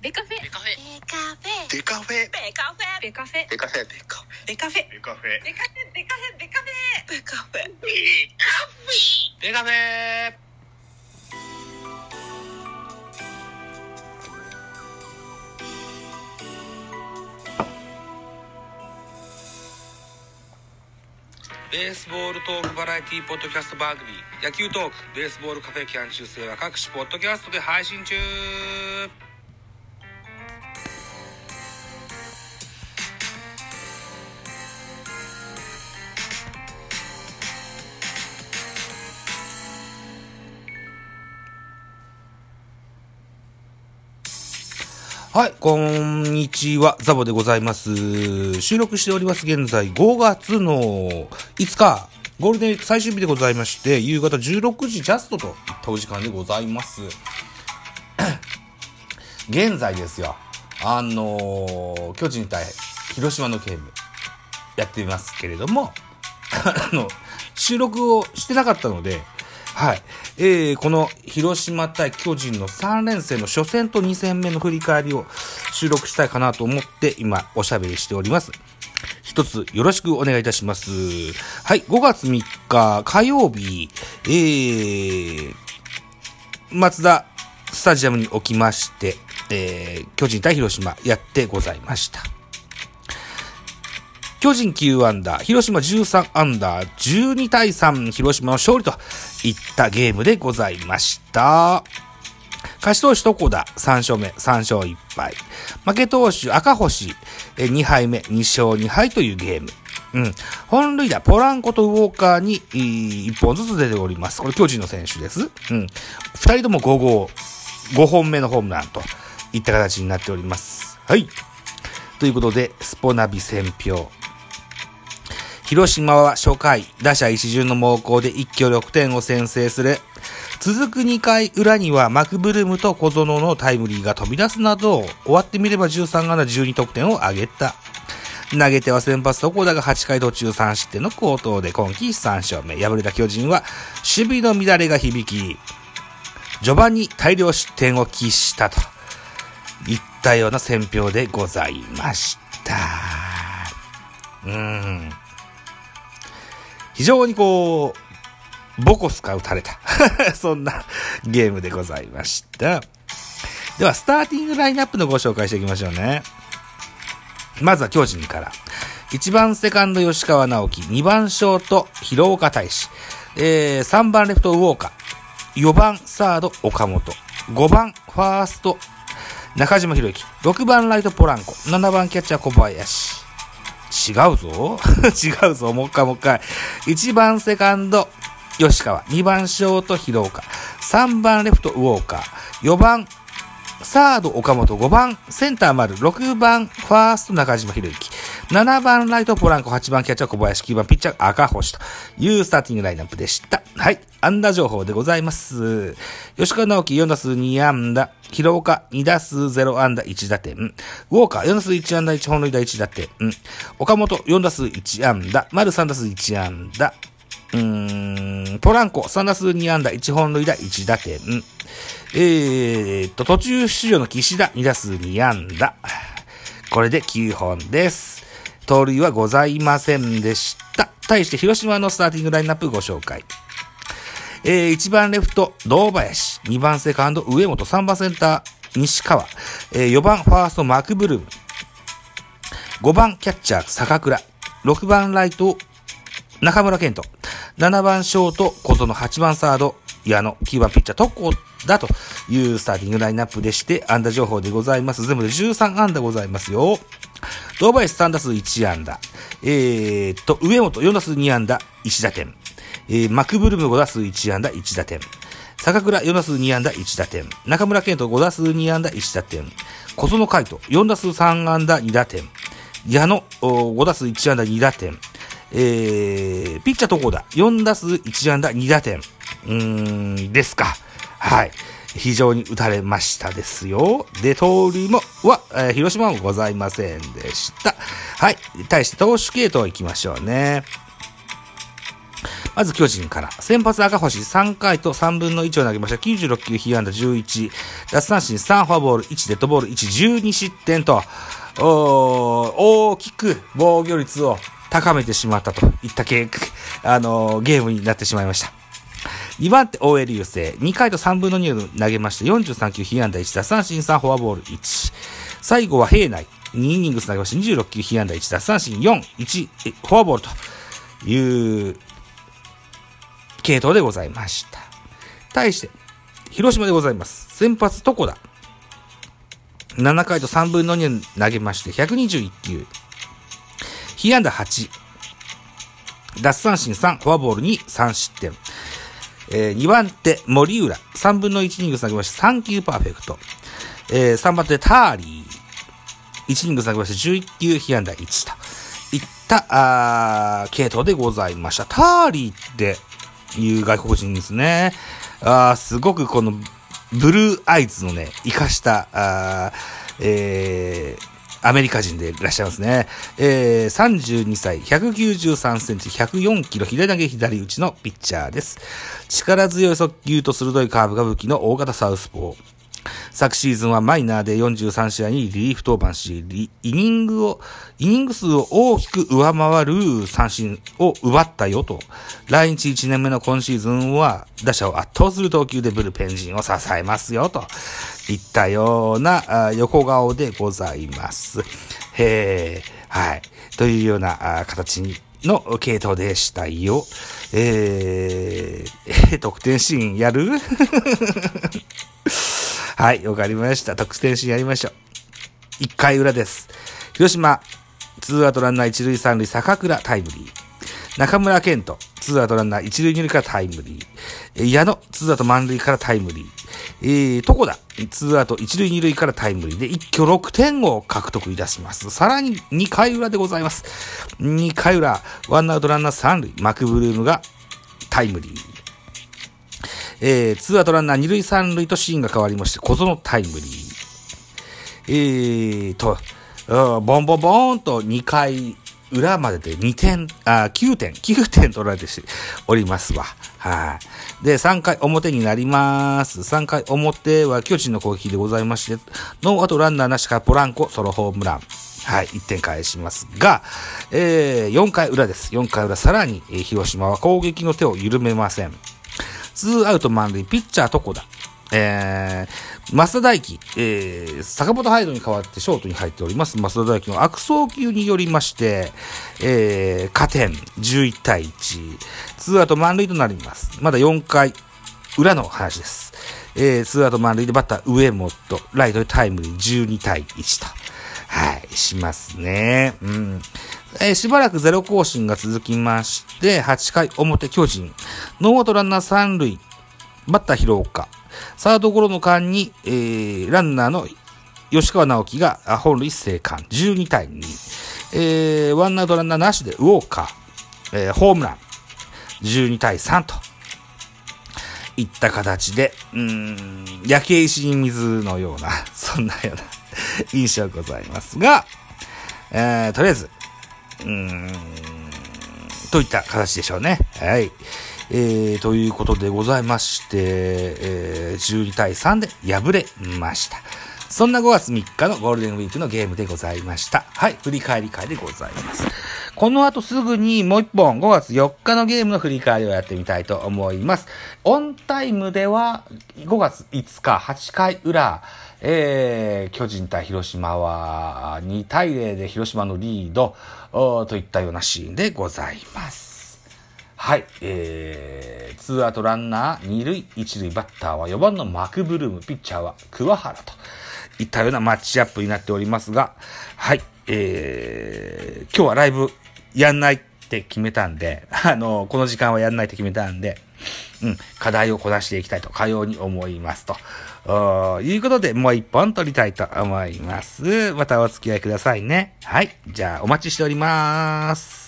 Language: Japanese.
ベカフェ。ベカフェ。ベカフェ。デカフェ。ベカフェ。ベカフェ。デカフェ。デカフェ。ベカフェ。デカフェ。ベカフェ。ベカフェ。ベカフェ。ベカフェデカフェ。ベースボールトークバラエティポッドキャスト番組。野球トークベースボールカフェキャン中世は各種ポッドキャストで配信中はい、こんにちは、ザボでございます。収録しております、現在5月の5日、ゴールデン最終日でございまして、夕方16時ジャストといったお時間でございます。現在ですよ、あの巨人対広島のゲーム、やってますけれども、あの、収録をしてなかったので、はい。えー、この広島対巨人の3連戦の初戦と2戦目の振り返りを収録したいかなと思って今おしゃべりしております。一つよろしくお願いいたします。はい、5月3日火曜日、えー、松田スタジアムにおきまして、えー、巨人対広島やってございました。巨人9アンダー、広島13アンダー、12対3、広島の勝利といったゲームでございました。勝ち投手床田3勝目、3勝1敗。負け投手赤星2敗目、2勝2敗というゲーム。うん。本塁打、ポランコとウォーカーに1本ずつ出ております。これ巨人の選手です。うん。2人とも5号、5本目のホームランといった形になっております。はい。ということで、スポナビ選票。広島は初回、打者一巡の猛攻で一挙6点を先制する。続く2回裏にはマクブルームと小園のタイムリーが飛び出すなど、終わってみれば13安打12得点を挙げた。投げては先発床田が8回途中3失点の好投で今季3勝目。敗れた巨人は守備の乱れが響き、序盤に大量失点を喫したといったような選評でございました。うん。非常にこう、ボコスカ打たれた。そんなゲームでございました。では、スターティングラインナップのご紹介していきましょうね。まずは巨人から。1番セカンド吉川直樹、2番ショート広岡大志、えー、3番レフトウォーカー、4番サード岡本、5番ファースト中島博之、6番ライトポランコ、7番キャッチャー小林。違うぞ。違うぞ。もう一回もう一回。1番セカンド吉川、2番ショート広岡、3番レフトウォーカー、4番サード岡本、5番センター丸、6番ファースト中島博之、7番ライトポランコ、8番キャッチャー小林、9番ピッチャー赤星というスターティングラインナップでした。はい。安打情報でございます。吉川直樹4打数2安打、広岡2打数0安打1打点、ウォーカー4打数1安打1本塁打1打点、岡本4打数1安打、丸3打数1安打、うーん、ポランコ3打数2安打1本塁打1打点、えーっと、途中出場の岸田2打数2安打。これで9本です。盗塁はございませんでした。対して広島のスターティングラインナップご紹介。えー、1番レフト、堂林。2番セカンド、上本。3番センター、西川。えー、4番ファースト、マクブルーム。5番キャッチャー、坂倉。6番ライト、中村健人。7番ショート、小園。8番サード、矢野。9番ピッチャー、特攻だというスターティングラインナップでして、安打情報でございます。全部で13安打ございますよ。堂林3打数1安打。えーっと、上本4打数2安打、1打点。えー、マクブルム5打数1安打、1打点。坂倉4打数2安打、1打点。中村健人5打数2安打、1打点。小園海斗4打数3安打、2打点。矢野5打数1安打、2打点。えー、ピッチャーとこだ。4打数1安打、2打点。うーん、ですか。はい。非常に打たれましたですよ。で、盗塁も、は、えー広島もございませんでした。はい。対して投手系統行きましょうね。まず巨人から。先発赤星3回と3分の1を投げました。96球、被安打11。奪三振3、フォアボール1、デッドボール1、12失点と、大きく防御率を高めてしまったといった、あのー、ゲームになってしまいました。2番手 OL 優勢。2回と3分の2を投げまして、43球、被安打1、打三振3、フォアボール1。最後は平内。2イニングス投げまして、26球、被安打1、打三振4、1、フォアボールという系統でございました。対して、広島でございます。先発、床田。7回と3分の2を投げまして、121球。被安打8。奪三振3、フォアボール2、3失点。えー、2番手、森浦。3分の1イニング投げまして、3球パーフェクト。えー、3番手、ターリー。1イニング投げまして、11球被安打1と。いった、あ、系統でございました。ターリーっていう外国人ですね。あ、すごくこの、ブルーアイズのね、活かした、あえー、アメリカ人でいらっしゃいますね。えー、32歳、193センチ、104キロ、左投げ左打ちのピッチャーです。力強い速球と鋭いカーブが武器の大型サウスポー。昨シーズンはマイナーで43試合にリリーフ登板し、イニングを、イニング数を大きく上回る三振を奪ったよと。来日1年目の今シーズンは打者を圧倒する投球でブルペン陣を支えますよと。いったような横顔でございます。へはい。というような形にの系統でしたよ。えー、得点シーンやる？はい、わかりました。得点シーンやりましょう。1回裏です。広島、ツーアウトランナー1塁3塁、坂倉タイムリー。中村健人、ツーアウトランナー1塁2塁からタイムリー。矢野、ツーアウト満塁からタイムリー。えー、床田、ツーアウト1塁2塁からタイムリーで一挙6点を獲得いたします。さらに2回裏でございます。2回裏、ワンアウトランナー3塁、マクブルームがタイムリー。えー、ツーアウトランナー二塁三塁とシーンが変わりまして、小園タイムリー。えーと、ボンボンボーンと2回裏までで2点、あ、9点、9点取られておりますわ。はい。で、3回表になります。3回表は巨人の攻撃でございまして、ノーアウトランナーなしからポランコソロホームラン。はい、1点返しますが、えー、4回裏です。4回裏、さらに、えー、広島は攻撃の手を緩めません。ツーアウト満塁、ピッチャー床田。えー、増田大輝、えー、坂本勇人に代わってショートに入っております。増田大輝の悪送球によりまして、えー、加点11対1、ツーアウト満塁となります。まだ4回裏の話です。えー、ツーアウト満塁でバッター上本、ライトでタイムリー12対1と。はい、しますね。うん。えー、しばらくゼロ行進が続きまして、8回表巨人、ノーアウトランナー3塁、バッター廣岡、サードゴロの間に、えー、ランナーの吉川尚輝が本塁生還、12対2、えー、ワンアウトランナーなしでウォーカー、えー、ホームラン、12対3と、いった形で、うん、焼け石に水のような、そんなような印象ございますが、えー、とりあえず、うーん、といった形でしょうね。はい。えー、ということでございまして、えー、12対3で敗れました。そんな5月3日のゴールデンウィークのゲームでございました。はい、振り返り会でございます。この後すぐにもう一本5月4日のゲームの振り返りをやってみたいと思います。オンタイムでは5月5日8回裏、えー、巨人対広島は2対0で広島のリードといったようなシーンでございます。はい、えー、ツーアウトランナー2塁1塁バッターは4番のマクブルーム、ピッチャーは桑原といったようなマッチアップになっておりますが、はい、えー、今日はライブやんないって決めたんで、あの、この時間はやんないって決めたんで、うん、課題をこなしていきたいと、かように思いますとと。いうことで、もう一本撮りたいと思います。またお付き合いくださいね。はい。じゃあ、お待ちしております。